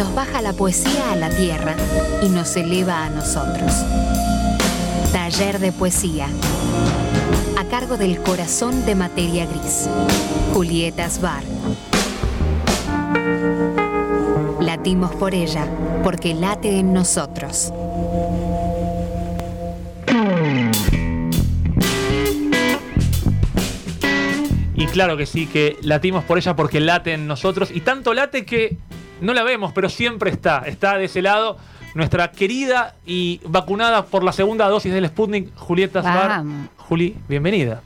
nos baja la poesía a la tierra y nos eleva a nosotros. Taller de poesía. A cargo del corazón de materia gris. Julieta Sbar. Latimos por ella porque late en nosotros. Y claro que sí, que latimos por ella porque late en nosotros. Y tanto late que no la vemos, pero siempre está. Está de ese lado nuestra querida y vacunada por la segunda dosis del Sputnik, Julieta Sbar. Juli, bienvenida.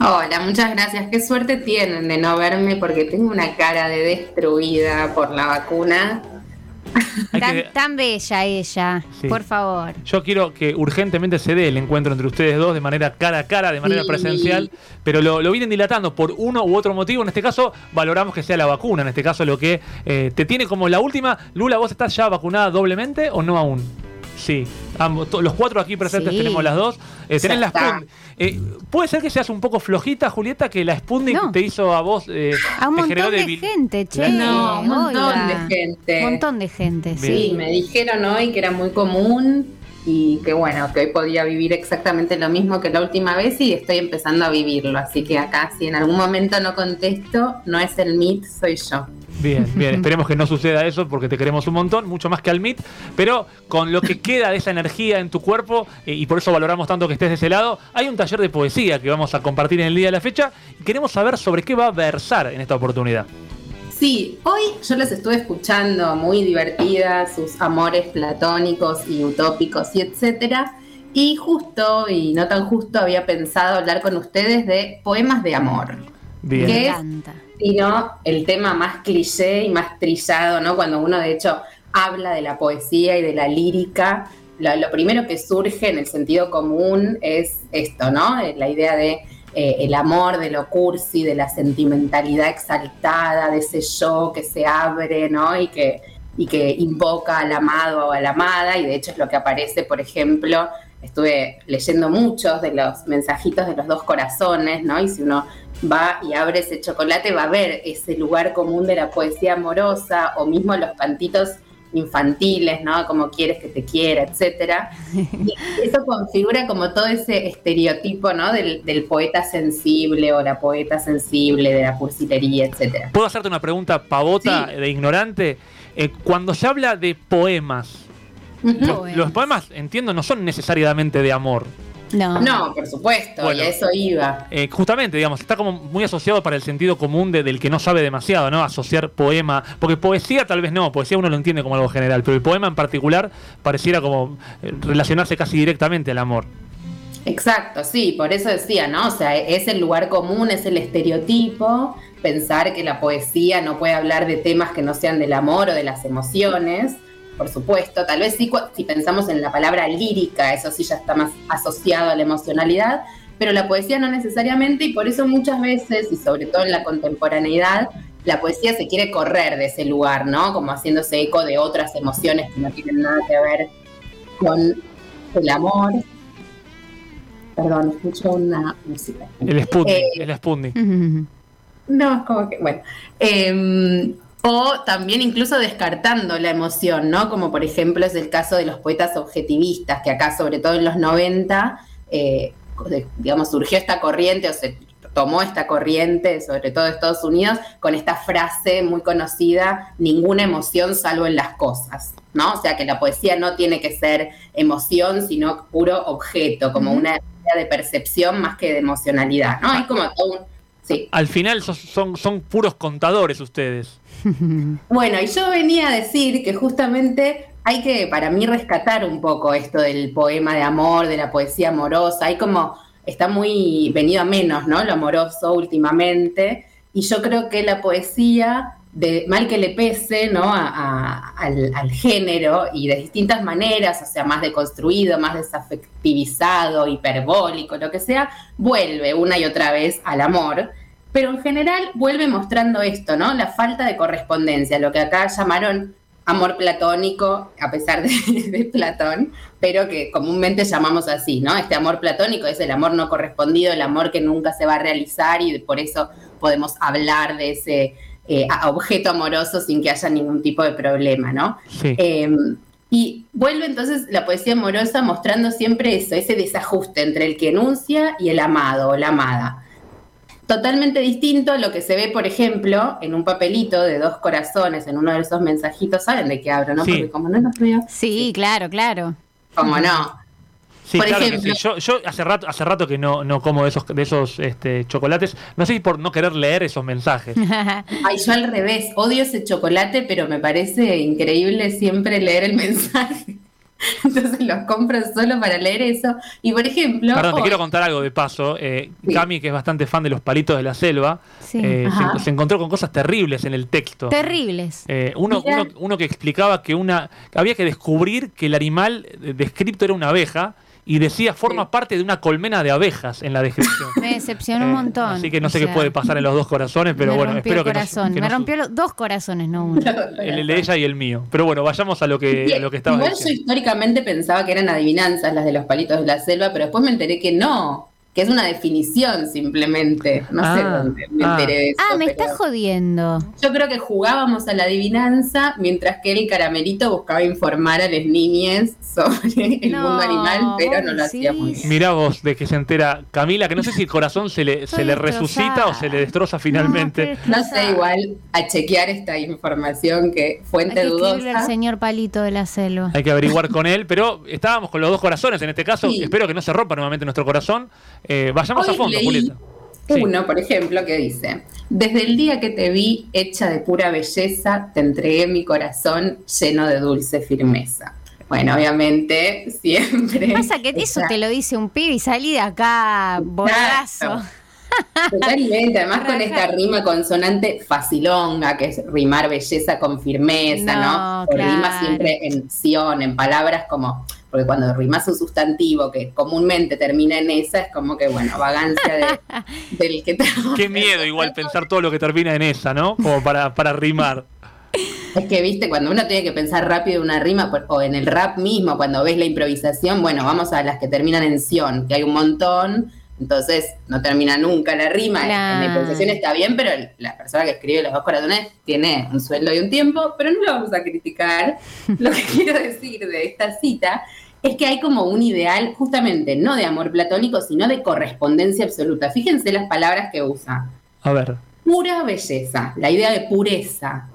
Hola, muchas gracias. Qué suerte tienen de no verme porque tengo una cara de destruida por la vacuna. Tan, bella ella, por favor. Yo quiero que urgentemente se dé el encuentro entre ustedes dos de manera cara a cara, de manera presencial, pero lo, vienen dilatando por uno u otro motivo. En este caso, valoramos que sea la vacuna. En este caso, lo que eh, te tiene como la última. Lula, ¿vos estás ya vacunada doblemente o no aún? Sí, los cuatro aquí presentes tenemos las dos. Eh, tenés la. Eh, ¿Puede ser que seas un poco flojita, Julieta, que la Sputnik te hizo a vos... Eh, a un montón de, gente, che. No, un montón de gente. Un montón de gente, sí. Me dijeron hoy que era muy común y que bueno, que hoy podía vivir exactamente lo mismo que la última vez y estoy empezando a vivirlo. Así que acá, si en algún momento no contesto, no es el MIT, soy yo. Bien, bien, esperemos que no suceda eso porque te queremos un montón, mucho más que al MIT, pero con lo que queda de esa energía en tu cuerpo, eh, y por eso valoramos tanto que estés de ese lado, hay un taller de poesía que vamos a compartir en el día de la fecha y queremos saber sobre qué va a versar en esta oportunidad. Sí, hoy yo les estuve escuchando muy divertidas, sus amores platónicos y utópicos y etcétera. Y justo, y no tan justo, había pensado hablar con ustedes de poemas de amor. Bien. Que es, sino el tema más cliché y más trillado, ¿no? Cuando uno de hecho habla de la poesía y de la lírica, lo, primero que surge en el sentido común es esto, ¿no? La idea de eh, el amor, de lo cursi, de la sentimentalidad exaltada, de ese yo que se abre, ¿no? Y que, y que invoca al amado o a la amada, y de hecho es lo que aparece, por ejemplo, estuve leyendo muchos de los mensajitos de los dos corazones, ¿no? Y si uno va y abre ese chocolate, va a ver ese lugar común de la poesía amorosa, o mismo los pantitos infantiles, ¿no? Como quieres que te quiera, etcétera. Y eso configura como todo ese estereotipo, ¿no? Del, poeta sensible o la poeta sensible, de la cursilería, etcétera. ¿Puedo hacerte una pregunta pavota de ignorante? Eh, cuando se habla de poemas, los poemas, entiendo, no son necesariamente de amor. No. No, por supuesto, y a eso iba. Eh, justamente, digamos, está como muy asociado para el sentido común de, del que no sabe demasiado, ¿no? Asociar poema. Porque poesía tal vez no, poesía uno lo entiende como algo general, pero el poema en particular pareciera como eh, relacionarse casi directamente al amor. Exacto, sí, por eso decía, ¿no? O sea, es el lugar común, es el estereotipo, pensar que la poesía no puede hablar de temas que no sean del amor o de las emociones por supuesto. Tal vez sí, si pensamos en la palabra lírica, eso sí ya está más asociado a la emocionalidad, pero la poesía no necesariamente y por eso muchas veces, y sobre todo en la contemporaneidad, la poesía se quiere correr de ese lugar, ¿no? Como haciéndose eco de otras emociones que no tienen nada que ver con el amor. Perdón, escucho una música. El Sputnik, eh, el Sputnik. No, es como que, bueno. Eh, o también incluso descartando la emoción, ¿no? Como por ejemplo es el caso de los poetas objetivistas, que acá sobre todo en los 90, eh, digamos, surgió esta corriente o se tomó esta corriente, sobre todo de Estados Unidos, con esta frase muy conocida, ninguna emoción salvo en las cosas, ¿no? O sea que la poesía no tiene que ser emoción, sino puro objeto, como una idea de percepción más que de emocionalidad, ¿no? Hay como todo un... Sí. Al final son, son puros contadores ustedes. Bueno, y yo venía a decir que justamente hay que, para mí, rescatar un poco esto del poema de amor, de la poesía amorosa. Hay como, está muy venido a menos, ¿no? Lo amoroso últimamente. Y yo creo que la poesía, de mal que le pese, ¿no? al, al, género y de distintas maneras, o sea, más deconstruido, más desafectivizado, hiperbólico, lo que sea, vuelve una y otra vez al amor pero en general vuelve mostrando esto, ¿no? La falta de correspondencia, lo que acá llamaron amor platónico, a pesar de, Platón, pero que comúnmente llamamos así, ¿no? Este amor platónico es el amor no correspondido, el amor que nunca se va a realizar y por eso podemos hablar de ese eh, objeto amoroso sin que haya ningún tipo de problema, ¿no? Em, y vuelve entonces la poesía amorosa mostrando siempre eso, ese desajuste entre el que enuncia y el amado o la amada. Totalmente distinto a lo que se ve, por ejemplo, en un papelito de dos corazones, en uno de esos mensajitos, ¿saben de qué hablo, no? Porque como no los veo. Sí, claro, claro. Como no. Sí, claro que sí. Yo, yo, hace rato, hace rato que no, no como de esos, de esos este, chocolates. No sé si por no querer leer esos mensajes. Ay, yo al revés, odio ese chocolate, pero me parece increíble siempre leer el mensaje. Entonces los compro solo para leer eso. Y por ejemplo. Perdón, te quiero contar algo de paso. Eh, Cami, que es bastante fan de los palitos de la selva, eh, se, encontró con cosas terribles en el texto. Terribles. Eh, uno, uno, uno, que explicaba que una había que descubrir que el animal descripto era una abeja y decía forma parte de una colmena de abejas en la descripción. Me decepcionó un eh, montón. Así que no sé qué puede pasar en los dos corazones, pero bueno, espero que, no, Me rompió los dos corazones, no uno. el, de ella y el mío. Pero bueno, vayamos a lo que, a lo que estaba Igual yo históricamente pensaba que eran adivinanzas las de los palitos de la selva, pero después me enteré que no que es una definición simplemente. No sé ah, dónde me enteré de eso. Ah, me estás jodiendo. Yo creo que jugábamos a la adivinanza mientras que el caramelito buscaba informar a las niñas sobre el mundo animal, pero no lo hacía muy bien. Mirá vos de que se entera Camila, que no sé si el corazón se le, se le resucita o se le destroza finalmente. No, sé, igual a chequear esta información que fuente Hay que dudosa. el señor Palito de la Selva. Hay que averiguar con él, pero estábamos con los dos corazones en este caso. Espero que no se rompa nuevamente nuestro corazón. Eh, vayamos a fondo, Julieta. Uno, por ejemplo, que dice, desde el día que te vi hecha de pura belleza, te entregué mi corazón lleno de dulce firmeza. Bueno, obviamente, siempre. Pasa que eso te lo dice un pibe y salí de acá, bolazo. Totalmente, además con esta rima consonante facilonga, que es rimar belleza con firmeza, ¿no? rima siempre en sion, en palabras como porque cuando rimas un sustantivo que comúnmente termina en esa, es como que, bueno, vagancia del que te... Qué miedo igual pensar todo lo que termina en esa, ¿no? Como para, para rimar. Es que, viste, cuando uno tiene que pensar rápido una rima, o en el rap mismo, cuando ves la improvisación, bueno, vamos a las que terminan en sion, que hay un montón, entonces no termina nunca la rima. En la improvisación está bien, pero la persona que escribe los dos corazones tiene un sueldo y un tiempo, pero no lo vamos a criticar. Lo que quiero decir de esta cita es que hay como un ideal justamente no de amor platónico, sino de correspondencia absoluta. Fíjense las palabras que usa. A ver. Pura belleza, la idea de pureza.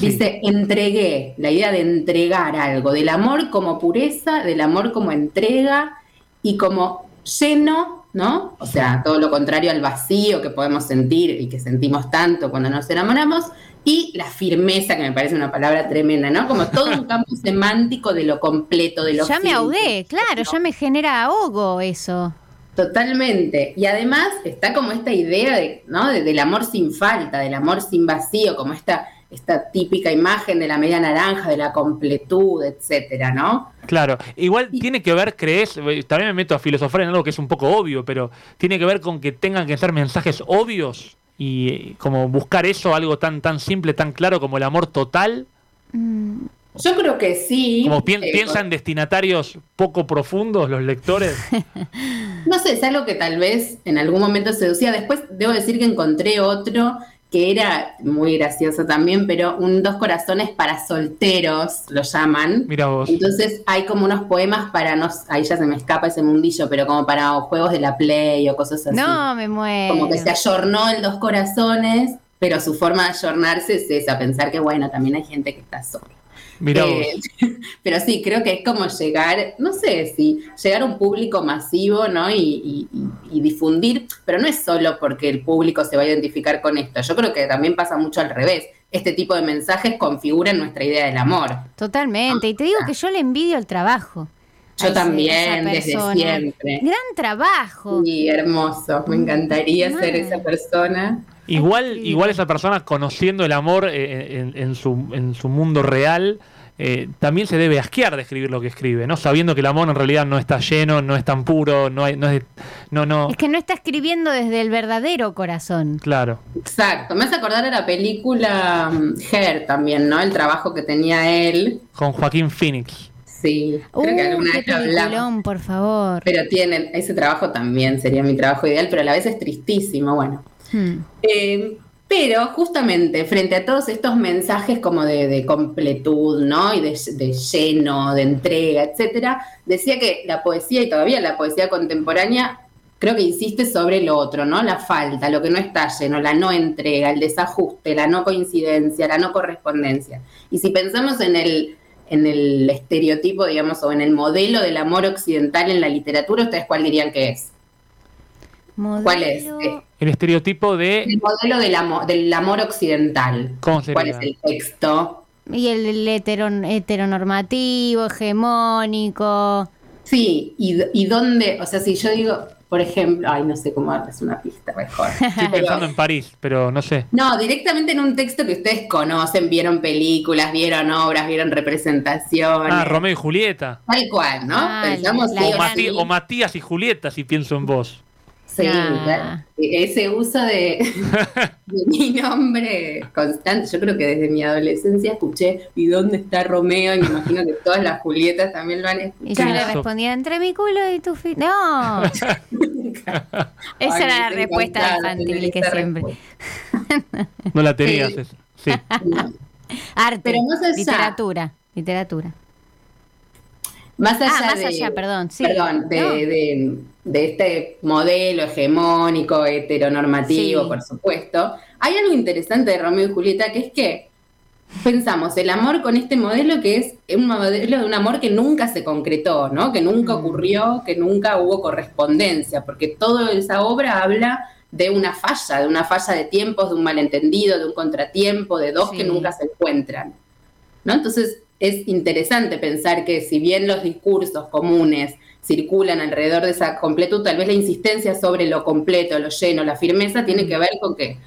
Dice, entregué, la idea de entregar algo, del amor como pureza, del amor como entrega y como lleno, ¿no? O sea, todo lo contrario al vacío que podemos sentir y que sentimos tanto cuando nos enamoramos, y la firmeza, que me parece una palabra tremenda, ¿no? Como todo un campo semántico de lo completo, de lo Ya me ahogué, claro, ya me genera ahogo eso. Totalmente. Y además está como esta idea de, ¿no? del amor sin falta, del amor sin vacío, como esta, esta típica imagen de la media naranja, de la completud, etcétera, ¿no? Claro, igual tiene que ver, crees, eh, también me meto a filosofar en algo que es un poco obvio, pero tiene que ver con que tengan que ser mensajes obvios y eh, como buscar eso, algo tan, tan simple, tan claro como el amor total. Mm. Yo creo que sí. Como eh, piensan destinatarios poco profundos los lectores. no sé, es algo que tal vez en algún momento seducía. Después debo decir que encontré otro que era muy gracioso también, pero un dos corazones para solteros, lo llaman. Mira vos. Entonces hay como unos poemas para, no, ahí ya se me escapa ese mundillo, pero como para juegos de la Play o cosas así. No, me muero. Como que se ayornó el dos corazones, pero su forma de ayornarse es esa, pensar que bueno, también hay gente que está sola. Eh, pero sí, creo que es como llegar, no sé si llegar a un público masivo, ¿no? Y, difundir, pero no es solo porque el público se va a identificar con esto. Yo creo que también pasa mucho al revés. Este tipo de mensajes configuran nuestra idea del amor. Totalmente. Y te digo que yo le envidio el trabajo. Yo también, desde siempre. Gran trabajo. Sí, hermoso. Me encantaría ser esa persona. Igual, igual esa persona conociendo el amor eh, en, su, en su mundo real, eh, también se debe asquear de escribir lo que escribe, ¿no? Sabiendo que el amor en realidad no está lleno, no es tan puro, no, hay, no es... No, no. Es que no está escribiendo desde el verdadero corazón. Claro. Exacto. Me hace acordar de la película mm, Her también, ¿no? El trabajo que tenía él. Con Joaquín Phoenix. Sí, creo que alguna vez por favor. Pero tienen, ese trabajo también sería mi trabajo ideal, pero a la vez es tristísimo, bueno. Hmm. Eh, Pero justamente frente a todos estos mensajes como de, de completud, ¿no? Y de, de, lleno, de entrega, etcétera, decía que la poesía y todavía la poesía contemporánea creo que insiste sobre lo otro, ¿no? La falta, lo que no está lleno, la no entrega, el desajuste, la no coincidencia, la no correspondencia. Y si pensamos en el, en el estereotipo, digamos, o en el modelo del amor occidental en la literatura, ¿ustedes cuál dirían que es? Modelo- ¿Cuál es? Eh, El estereotipo de. El modelo del amor, del amor occidental. ¿Cómo sería? ¿Cuál es el texto? Y el, el heteron- heteronormativo, hegemónico. Sí, y, y dónde, o sea, si yo digo, por ejemplo, ay, no sé cómo darles una pista mejor. Estoy pensando en París, pero no sé. No, directamente en un texto que ustedes conocen, vieron películas, vieron obras, vieron representaciones. Ah, Romeo y Julieta. Tal cual, ¿no? Ah, Pensamos O, Mati- o Matías y Julieta, si pienso en vos. Sí, Ah. claro. ese uso de, de mi nombre constante. Yo creo que desde mi adolescencia escuché ¿y dónde está Romeo? Y me imagino que todas las Julietas también lo han Y yo le respondía, entre mi culo y tu fi... No, esa Ay, era la respuesta infantil que siempre. No la tenías. Sí. Sí. No. Arte, Pero más allá- literatura, literatura. Más allá Ah, más de, allá, perdón, sí. perdón, de, No. de- de este modelo hegemónico, heteronormativo, Sí. por supuesto, hay algo interesante de Romeo y Julieta, que es que pensamos el amor con este modelo que es un modelo de un amor que nunca se concretó, ¿no? Que nunca Mm. ocurrió, que nunca hubo correspondencia, porque toda esa obra habla de una falla, de una falla de tiempos, de un malentendido, de un contratiempo, de dos Sí. que nunca se encuentran. ¿no? Entonces es interesante pensar que si bien los discursos comunes circulan alrededor de esa completud, tal vez la insistencia sobre lo completo, lo lleno, la firmeza, tiene que ver con que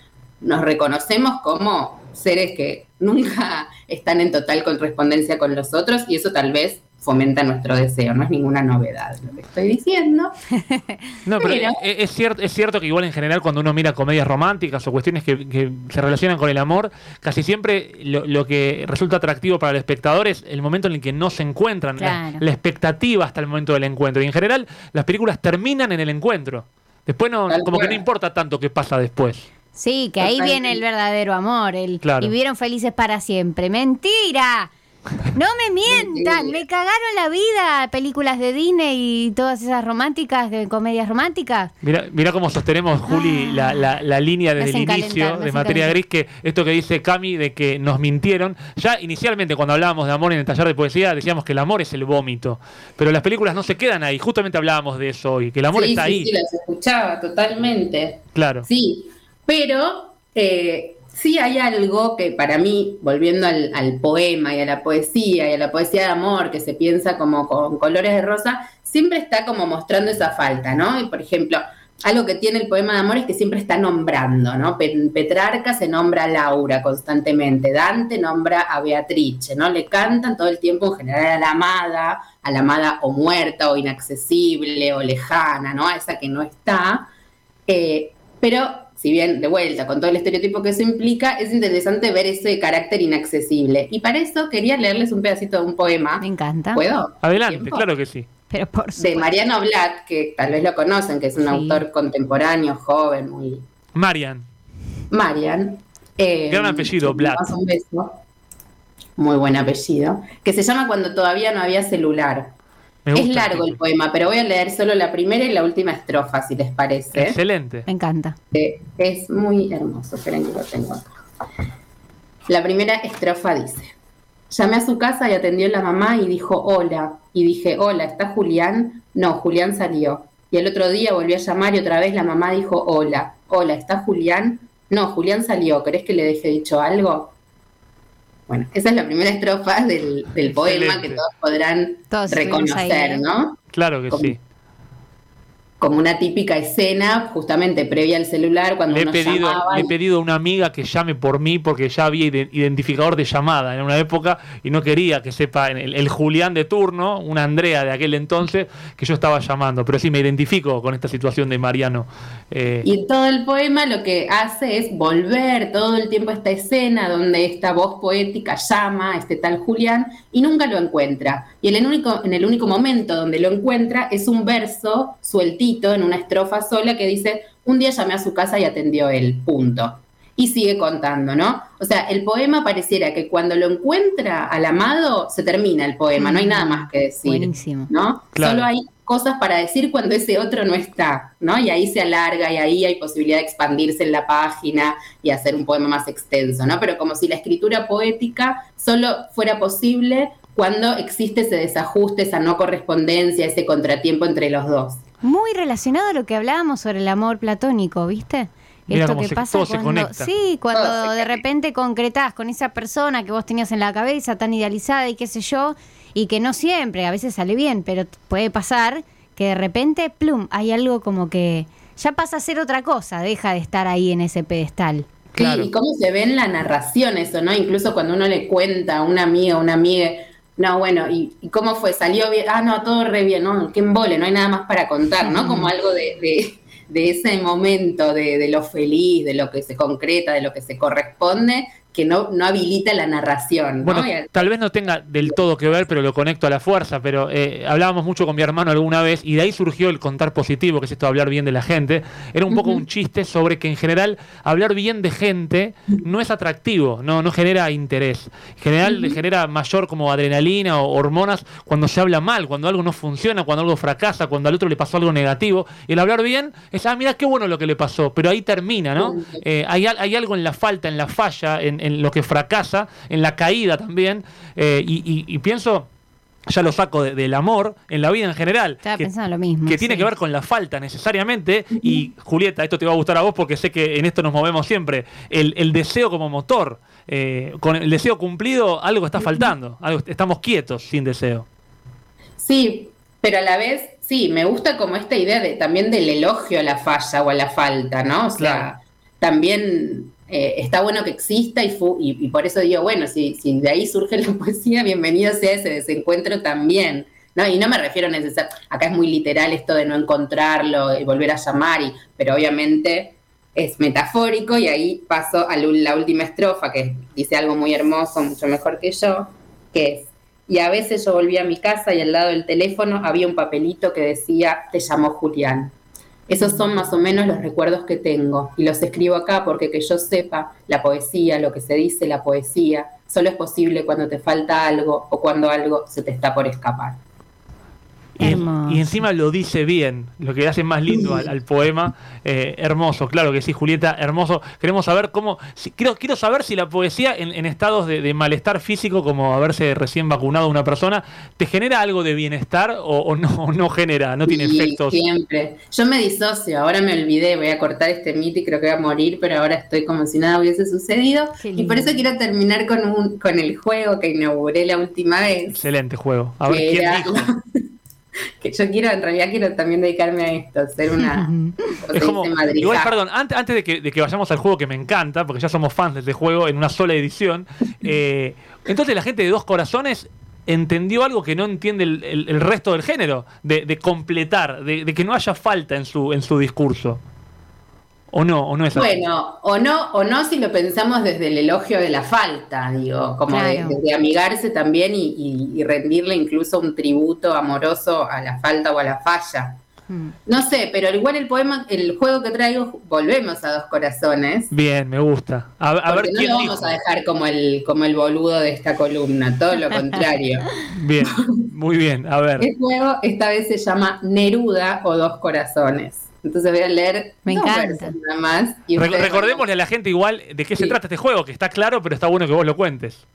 nos reconocemos como seres que nunca están en total correspondencia con los otros y eso tal vez fomenta nuestro deseo, no es ninguna novedad lo que estoy diciendo. No, pero Pero- es, es cierto, es cierto que igual en general cuando uno mira comedias románticas o cuestiones que, que se relacionan con el amor, casi siempre lo, lo que resulta atractivo para el espectador es el momento en el que no se encuentran, la- Claro. la, expectativa hasta el momento del encuentro. Y en general las películas terminan en el encuentro. Después no, Tal como que no importa tanto qué pasa después. Sí, que ahí viene el verdadero amor, el Claro. y vivieron felices para siempre. Mentira. No me mientan, me cagaron la vida películas de Disney y todas esas románticas, de comedias románticas. Mira, mira cómo sostenemos, Juli, la, la- la línea desde el inicio de Materia calentar. Gris, que esto que dice Cami de que nos mintieron. Ya inicialmente cuando hablábamos de amor en el taller de poesía decíamos que el amor es el vómito, pero las películas no se quedan ahí. Justamente hablábamos de eso hoy, que el amor sí, está sí, ahí. sí, las escuchaba totalmente. Claro. Sí, pero eh, sí hay algo que para mí, volviendo al, poema y a la poesía y a la poesía de amor, que se piensa como con colores de rosa, siempre está como mostrando esa falta, ¿no? Y por ejemplo, algo que tiene el poema de amor es que siempre está nombrando, ¿no? Pe- Petrarca se nombra a Laura constantemente, Dante nombra a Beatrice, ¿no? Le cantan todo el tiempo en general a la amada, a la amada o muerta o inaccesible o lejana, ¿no? A esa que no está. Eh, pero, si bien, de vuelta, con todo el estereotipo que eso implica, es interesante ver ese carácter inaccesible. Y para eso quería leerles un pedacito de un poema. Me encanta. ¿Puedo? Adelante, ¿Tiempo? claro que sí. Pero por De. Mariano Blatt, que tal vez lo conocen, que es un Sí. autor contemporáneo, joven, muy... Marian, Marian. eh, Gran apellido, Blatt. mando Un beso. Muy buen apellido. Que se llama Cuando todavía no había celular. Me Es largo el poema, pero voy a leer solo la primera y la última estrofa, si les parece. Excelente. Me encanta. Eh, es muy hermoso, esperen que lo tengo acá. La primera estrofa dice, llamé a su casa y atendió la mamá y dijo hola, y dije, hola, ¿está Julián? No, Julián salió. Y el otro día volvió a llamar y otra vez la mamá dijo, hola, hola, ¿está Julián? No, Julián salió, ¿querés que le deje dicho algo? Bueno, esa es la primera estrofa del, del poema que todos podrán Todos reconocer, ¿eh? ¿no? Claro que Como- sí. Como una típica escena, justamente previa al celular, cuando Le he, uno pedido, llamaba le he pedido a una amiga que llame por mí porque ya había ide- identificador de llamada en una época y no quería que sepa el, el Julián de turno, una Andrea de aquel entonces, que yo estaba llamando. Pero sí me identifico con esta situación de Mariano. Eh, Y todo el poema lo que hace es volver todo el tiempo a esta escena donde esta voz poética llama a este tal Julián y nunca lo encuentra. Y en el único, en el único momento donde lo encuentra es un verso sueltito en una estrofa sola que dice, un día llamé a su casa y atendió él, punto. y sigue contando, ¿no? O sea, el poema pareciera que cuando lo encuentra al amado, se termina el poema, no hay nada más que decir. Buenísimo. ¿No? Claro. Solo hay cosas para decir cuando ese otro no está, ¿no? Y ahí se alarga y ahí hay posibilidad de expandirse en la página y hacer un poema más extenso, ¿no? Pero como si la escritura poética solo fuera posible cuando existe ese desajuste, esa no correspondencia, ese contratiempo entre los dos. Muy relacionado a lo que hablábamos sobre el amor platónico, ¿viste? Mira Esto que se- pasa cuando, sí, Todo cuando de repente concretás con esa persona que vos tenías en la cabeza tan idealizada y qué sé yo, y que no siempre, a veces sale bien, pero puede pasar que de repente, plum, hay algo como que ya pasa a ser otra cosa, deja de estar ahí en ese pedestal. Claro. Sí, y cómo se ve en la narración eso, ¿no? Incluso cuando uno le cuenta a una amiga, una amiga, no, bueno, ¿y, y cómo fue? ¿Salió bien? Ah, no, todo re bien, no, qué embole, no hay nada más para contar, ¿no? Como algo de, de, de ese momento, de, de lo feliz, de lo que se concreta, de lo que se corresponde, que no, no habilita la narración, ¿no? Bueno, tal vez no tenga del todo que ver, pero lo conecto a la fuerza. Pero eh, hablábamos mucho con mi hermano alguna vez y de ahí surgió el contar positivo, que es esto de hablar bien de la gente. Era un poco un chiste sobre que en general hablar bien de gente no es atractivo, no, no genera interés. En general le genera mayor como adrenalina o hormonas cuando se habla mal, cuando algo no funciona, cuando algo fracasa, cuando al otro le pasó algo negativo. Y el hablar bien es, ah, mira qué bueno lo que le pasó, pero ahí termina, ¿no? Eh, hay, hay algo en la falta, en la falla, en, en lo que fracasa, en la caída también. eh, y, y- y pienso, ya lo saco de- del amor, en la vida en general. Estaba que- pensando lo mismo. que tiene que ver con la falta necesariamente. Y Julieta, esto te va a gustar a vos porque sé que en esto nos movemos siempre. El, el deseo como motor. eh, con el deseo cumplido, algo está faltando. Algo, estamos quietos sin deseo. Sí, pero a la vez, sí, me gusta como esta idea de también del elogio a la falla o a la falta, ¿no? O sea, Claro. también eh, está bueno que exista y, fu- y, por eso digo, bueno, si, si de ahí surge la poesía, bienvenido sea ese desencuentro también. ¿no? Y no me refiero necesariamente, acá es muy literal esto de no encontrarlo y volver a llamar, y, pero obviamente es metafórico y ahí paso a la última estrofa que dice algo muy hermoso, mucho mejor que yo, que es, y a veces yo volví a mi casa y al lado del teléfono había un papelito que decía, te llamó Julián. Esos son más o menos los recuerdos que tengo y los escribo acá porque que yo sepa la poesía, lo que se dice la poesía, solo es posible cuando te falta algo o cuando algo se te está por escapar. Y, encima lo dice bien, lo que hace más lindo al, al poema. Eh, hermoso, claro que sí, Julieta, hermoso. Queremos saber cómo. si- quiero, quiero saber si la poesía en, en estados de, de malestar físico, como haberse recién vacunado una persona, ¿te genera algo de bienestar o, o no, genera? ¿No tiene efectos? Siempre. Yo me disocio, ahora me olvidé, voy a cortar este mito y creo que voy a morir, pero ahora estoy como si nada hubiese sucedido. Y por eso quiero terminar con, un, con el juego que inauguré la última vez. Excelente juego. A ver quién era- dijo. que yo quiero, en realidad quiero también dedicarme a esto, ser una, ¿cómo se Es como, igual, perdón, antes, antes de, que, de que vayamos al juego que me encanta, porque ya somos fans de este juego en una sola edición, eh, entonces la gente de Dos Corazones entendió algo que no entiende el, el- el resto del género, de, de completar, de, de que no haya falta en su, en su discurso. ¿O no? ¿O no es así? Bueno, o no, o no si lo pensamos desde el elogio de la falta, digo, como de, Claro. de amigarse también y, y- y rendirle incluso un tributo amoroso a la falta o a la falla. Mm. No sé, pero igual el poema, el juego que traigo, volvemos a dos corazones. Bien, me gusta. A, a ver porque no quién lo dijo. vamos a dejar como el, como el boludo de esta columna, todo lo contrario. Bien, muy bien. A ver. El juego esta vez se llama Neruda o Dos Corazones. Entonces voy a leer Me dos encanta. nada más. y Re- ustedes- recordémosle a la gente igual de qué se trata este juego, que está claro, pero está bueno que vos lo cuentes.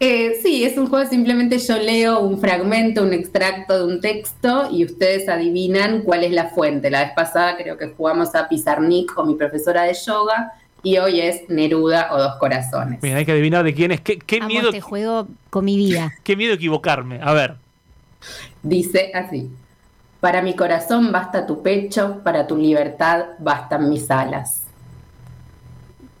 Eh, sí, es un juego, simplemente yo leo un fragmento, un extracto de un texto y ustedes adivinan cuál es la fuente. La vez pasada creo que jugamos a Pizarnik con mi profesora de yoga y hoy es Neruda o Dos Corazones. Bien, hay que adivinar de quién es. Qué, qué Amo miedo, este juego con mi vida. qué miedo equivocarme. A ver. Dice así, para mi corazón basta tu pecho, para tu libertad bastan mis alas.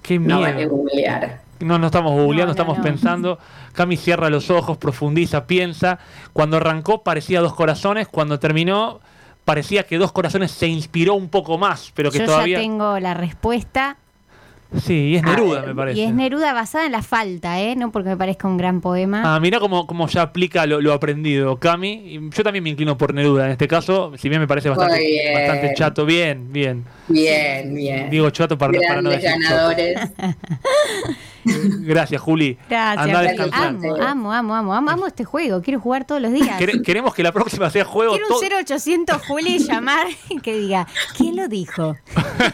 Qué No miedo. vale googlear. No, no estamos googleando, No, no, estamos no. pensando. Cami cierra los ojos, profundiza, piensa. Cuando arrancó parecía dos corazones, cuando terminó parecía que dos corazones se inspiró un poco más, pero que Yo todavía. ya tengo la respuesta. Sí, y es A Neruda, ver, me parece. Y es Neruda basada en la falta, ¿eh? No porque me parezca un gran poema. Ah, mira cómo, cómo ya aplica lo, lo aprendido, Cami. Y Yo también me inclino por Neruda en este caso, si bien me parece bastante, bien. bastante chato. Bien, bien. Bien, bien. Digo chato para, para no decir ganadores. Gracias, Juli. Gracias. Andá. Amo, amo, amo, amo, amo, amo este juego. Quiero jugar todos los días. Quere- Queremos que la próxima sea juego. Quiero todo- un 0800 Juli llamar y que diga, ¿quién lo dijo?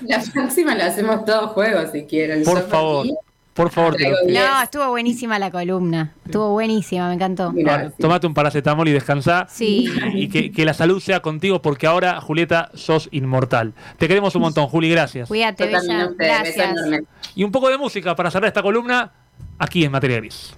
La próxima la hacemos todos juegos si quieren. Por favor, por favor. te lo pido. No, estuvo buenísima la columna. Estuvo buenísima, me encantó. Mira, Ahora, sí. Tomate un paracetamol y descansa. Sí. Y que, que la salud sea contigo, porque ahora, Julieta, sos inmortal. Te queremos un montón, Juli, gracias. Cuídate, Bella. Gracias. Y un poco de música para cerrar esta columna aquí en Materia Gris.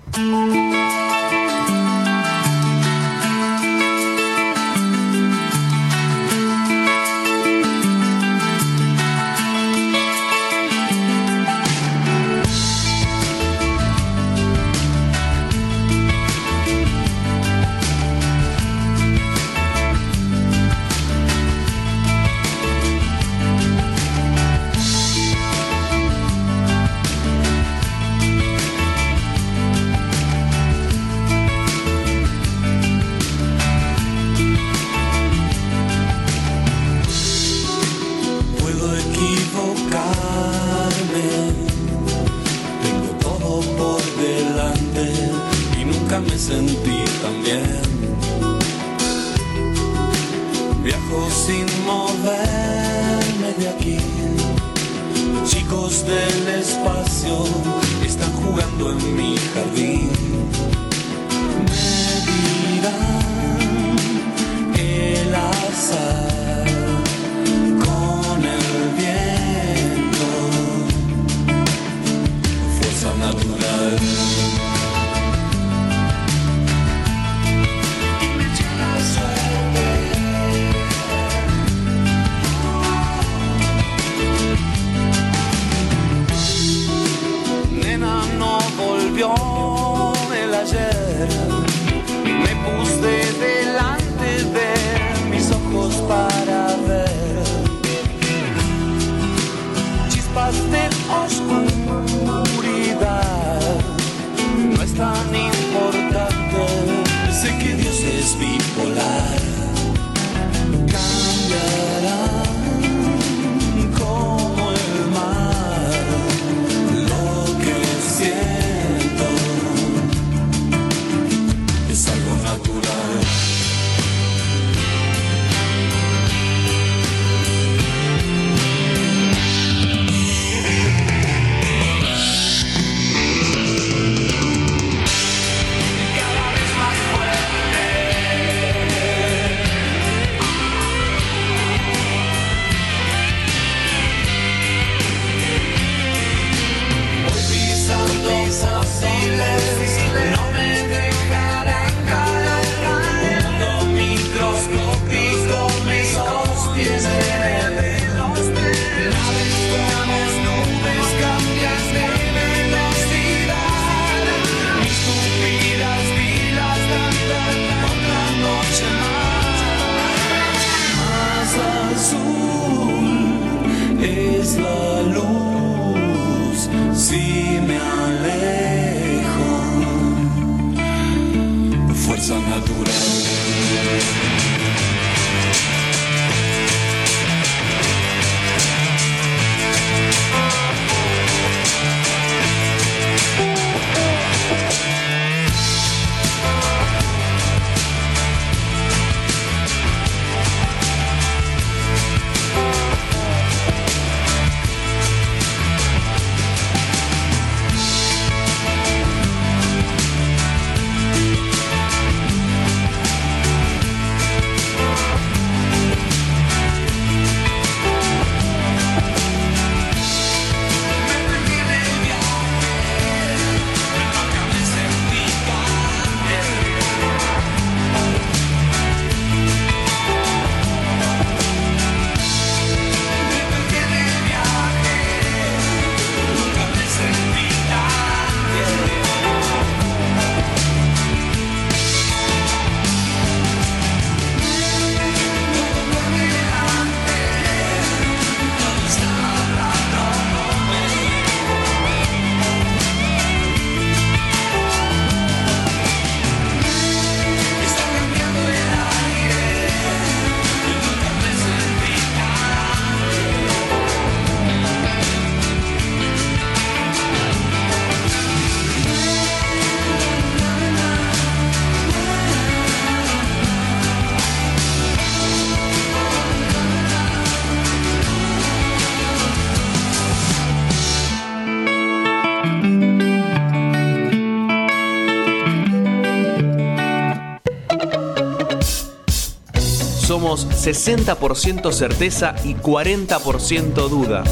Somos 60% certeza y 40% duda.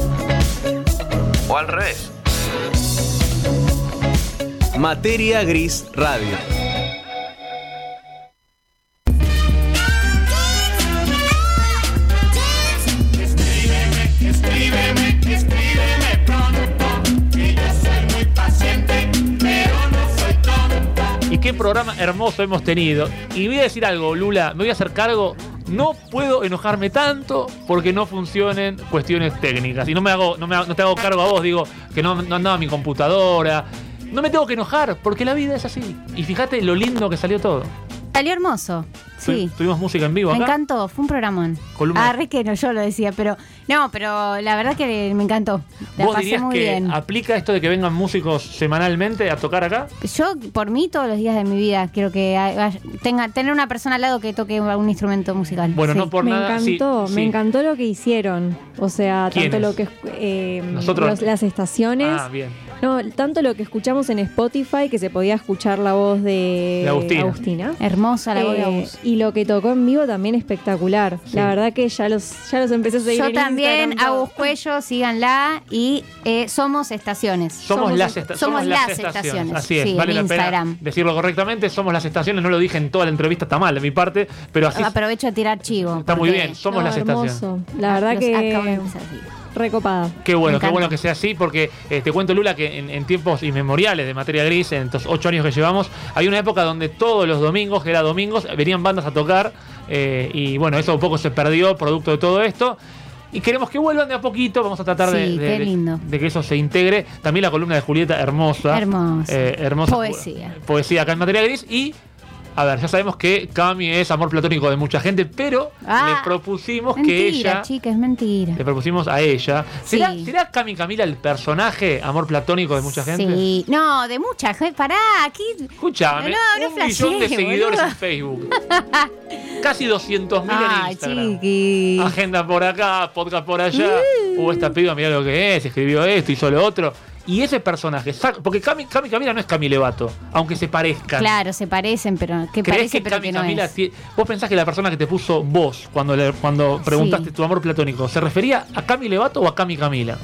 O al revés. Materia Gris Radio. Escríbeme, escríbeme pronto, muy paciente, pero no soy tonto. Y qué programa hermoso hemos tenido. Y voy a decir algo, Lula, me voy a hacer cargo. No puedo enojarme tanto porque no funcionen cuestiones técnicas. Y no me hago, no, me no te hago cargo a vos, digo que no, no andaba mi computadora. No me tengo que enojar porque la vida es así. Y fíjate lo lindo que salió todo. Salió hermoso. Sí. Tu- Tuvimos música en vivo Me encantó, fue un programón. Columna- Ah, re que no, yo lo decía, pero no, pero la verdad que me encantó. La ¿Vos pasé dirías muy que bien. aplica esto de que vengan músicos semanalmente a tocar acá? Yo, por mí, todos los días de mi vida quiero que haya- tenga, tener una persona al lado que toque un instrumento musical. Bueno, Sí. no por me nada. sí, encantó, sí. me encantó lo que hicieron. O sea, tanto lo que eh, Nosotros. los- las estaciones. Ah, bien. No, tanto lo que escuchamos en Spotify que se podía escuchar la voz de De Agustina. Hermosa la voz de Eh, Agus. y lo que tocó en vivo también espectacular. Sí. La verdad que ya los, ya los empecé a seguir. Yo en también. Agus Cuello, síganla y eh, somos estaciones. Somos, las, esta- somos las estaciones. estaciones. Así es, Sí, vale en la Instagram. pena decirlo correctamente. Somos las estaciones, no lo dije en toda la entrevista, está mal de mi parte, pero así Aprovecho de tirar chivo. está muy bien. Somos No, las estaciones. hermoso. La verdad los acabo de que a. recopada. Qué bueno, qué bueno que sea así, porque eh, te cuento, Lula, que en, en tiempos inmemoriales de materia gris, en estos ocho años que llevamos, hay una época donde todos los domingos, que era domingos, venían bandas a tocar, eh, y bueno, eso un poco se perdió producto de todo esto. Y queremos que vuelvan de a poquito, vamos a tratar Sí, de que eso se integre. También la columna de Julieta, hermosa. Hermosa. Eh, hermosa. Poesía. Poesía acá en materia gris. Y, a ver, ya sabemos que Cami es amor platónico de mucha gente, pero Ah, le propusimos Mentira, que ella... chica, es mentira. Le propusimos a ella. ¿Será, Sí. ¿Será Cami Camila el personaje amor platónico de mucha gente? Sí, no, de mucha gente. Pará, aquí. Escuchame, No, no un millón de seguidores boludo. en Facebook. Casi 200 mil en Ay, Instagram. chiqui. Agenda por acá, podcast por allá. Uh. Hubo esta piba, mirá lo que es, escribió esto, hizo lo otro. Y ese personaje, porque Cami, Cami Camila no es Cami Levato, aunque se parezcan. Claro, se parecen, pero que ¿Crees parece, que pero Cami que no Camila es. vos pensás que la persona que te puso vos cuando le- cuando preguntaste Sí. tu amor platónico, ¿se refería a Cami Levato o a Cami Camila?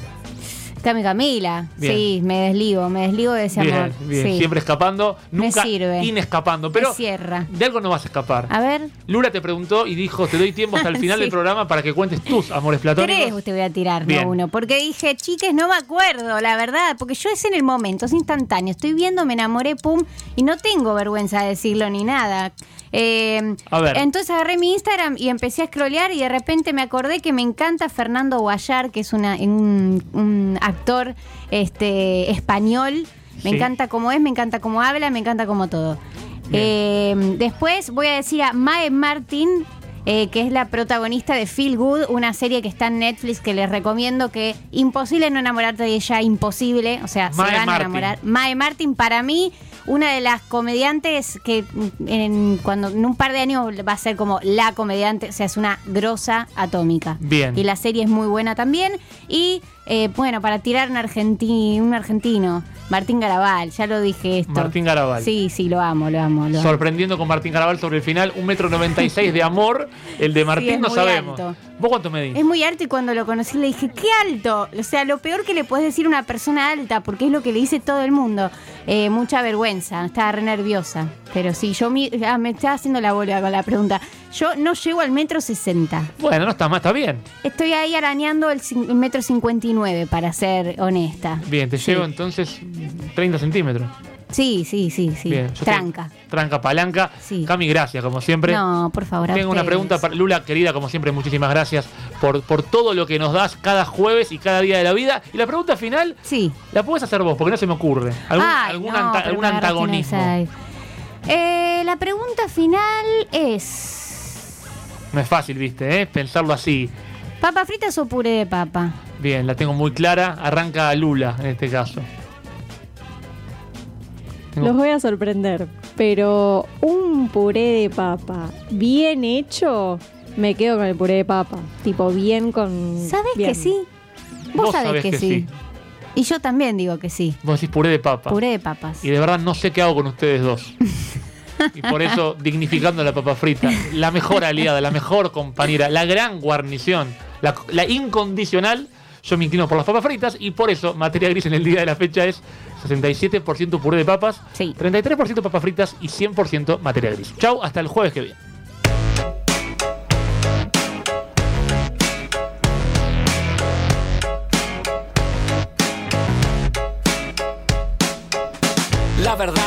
Cami Camila. Bien. Sí, me desligo, me desligo de ese Bien, amor. bien, Sí. siempre escapando, Me nunca sirve. inescapando, pero Me cierra. de algo no vas a escapar. A ver, Lula te preguntó y dijo, te doy tiempo hasta el final Sí. del programa para que cuentes tus amores platónicos. tres te voy a tirar, Bien. no uno. Porque dije, chiques, no me acuerdo, la verdad. Porque yo es en el momento, es instantáneo. Estoy viendo, me enamoré, pum. Y no tengo vergüenza de decirlo ni nada. Eh, A ver. Entonces agarré mi Instagram y empecé a scrollear y de repente me acordé que me encanta Fernando Guayar, que es una, un, un actor este, español. Me Sí. encanta cómo es, me encanta cómo habla, me encanta cómo todo. Eh, después voy a decir a Mae Martin, eh, que es la protagonista de Feel Good, una serie que está en Netflix que les recomiendo que imposible no enamorarte de ella, imposible, o sea, Mae se van Martin. a enamorar. Mae Martin para mí una de las comediantes que en, cuando en un par de años va a ser como la comediante, o sea, es una grosa atómica. Bien. Y la serie es muy buena también y eh, bueno, para tirar un, argenti- un argentino, Martín Garabal, ya lo dije esto. Martín Garabal. Sí, sí, lo amo, lo amo. Lo amo. Sorprendiendo con Martín Garabal sobre el final, un metro noventa y seis de amor. El de Martín es no muy sabemos. alto. ¿Vos cuánto medís? Es muy alto y cuando lo conocí le dije, ¡qué alto! O sea, lo peor que le puedes decir a una persona alta, porque es lo que le dice todo el mundo. Eh, mucha vergüenza, estaba re nerviosa. Pero sí, yo mi- ah, me estaba haciendo la bola con la pregunta. Yo no llego al metro sesenta. Bueno, no está mal, está bien. Estoy ahí arañando el, cin- el metro cincuenta y nueve, para ser honesta. Bien, te llevo entonces 30 centímetros. Sí, sí, sí, sí. Bien, yo Tranca. tranca, palanca. Sí. Cami, gracias, como siempre. No, por favor. a Tengo una ustedes. pregunta para Lula, querida, como siempre, muchísimas gracias por, por todo lo que nos das cada jueves y cada día de la vida. Y la pregunta final, Sí. la puedes hacer vos, porque no se me ocurre. ¿Algún, Ay, algún no, anta- pero algún me agarraste en antagonismo? Eh, la pregunta final es... No es fácil, viste, ¿eh? Pensarlo así. ¿Papa fritas o puré de papa? Bien, la tengo muy clara. Arranca Lula en este caso. Tengo- Los voy a sorprender, pero un puré de papa bien hecho, me quedo con el puré de papa. Tipo, bien con. ¿Sabes bien. que sí? Vos, Vos sabés sabés que, que sí. sí. Y yo también digo que sí. Vos decís puré de papa. Puré de papas. Y de verdad no sé qué hago con ustedes dos. Y por eso, dignificando la papa frita, la mejor aliada, la mejor compañera, la gran guarnición, la, la incondicional, yo me inclino por las papas fritas y por eso materia gris en el día de la fecha es 67% puré de papas, Sí. 33% papas fritas y 100% materia gris. Chau, hasta el jueves que viene. La verdad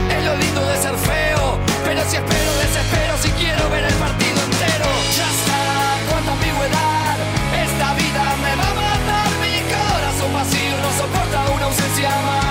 Lindo de ser feo. Pero si espero, desespero si quiero ver el partido entero. Ya está, cuánta ambigüedad. Esta vida me va a matar. Mi corazón vacío no soporta una ausencia más.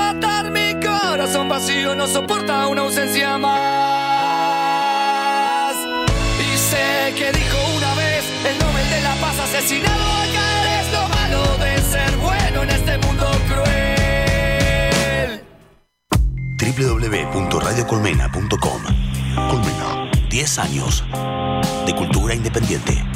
Vacío no soporta una ausencia más. Y sé que dijo una vez el Nobel de la Paz asesinado acá es lo malo de ser bueno en este mundo cruel. www.radiocolmena.com Colmena, 10 años de cultura independiente.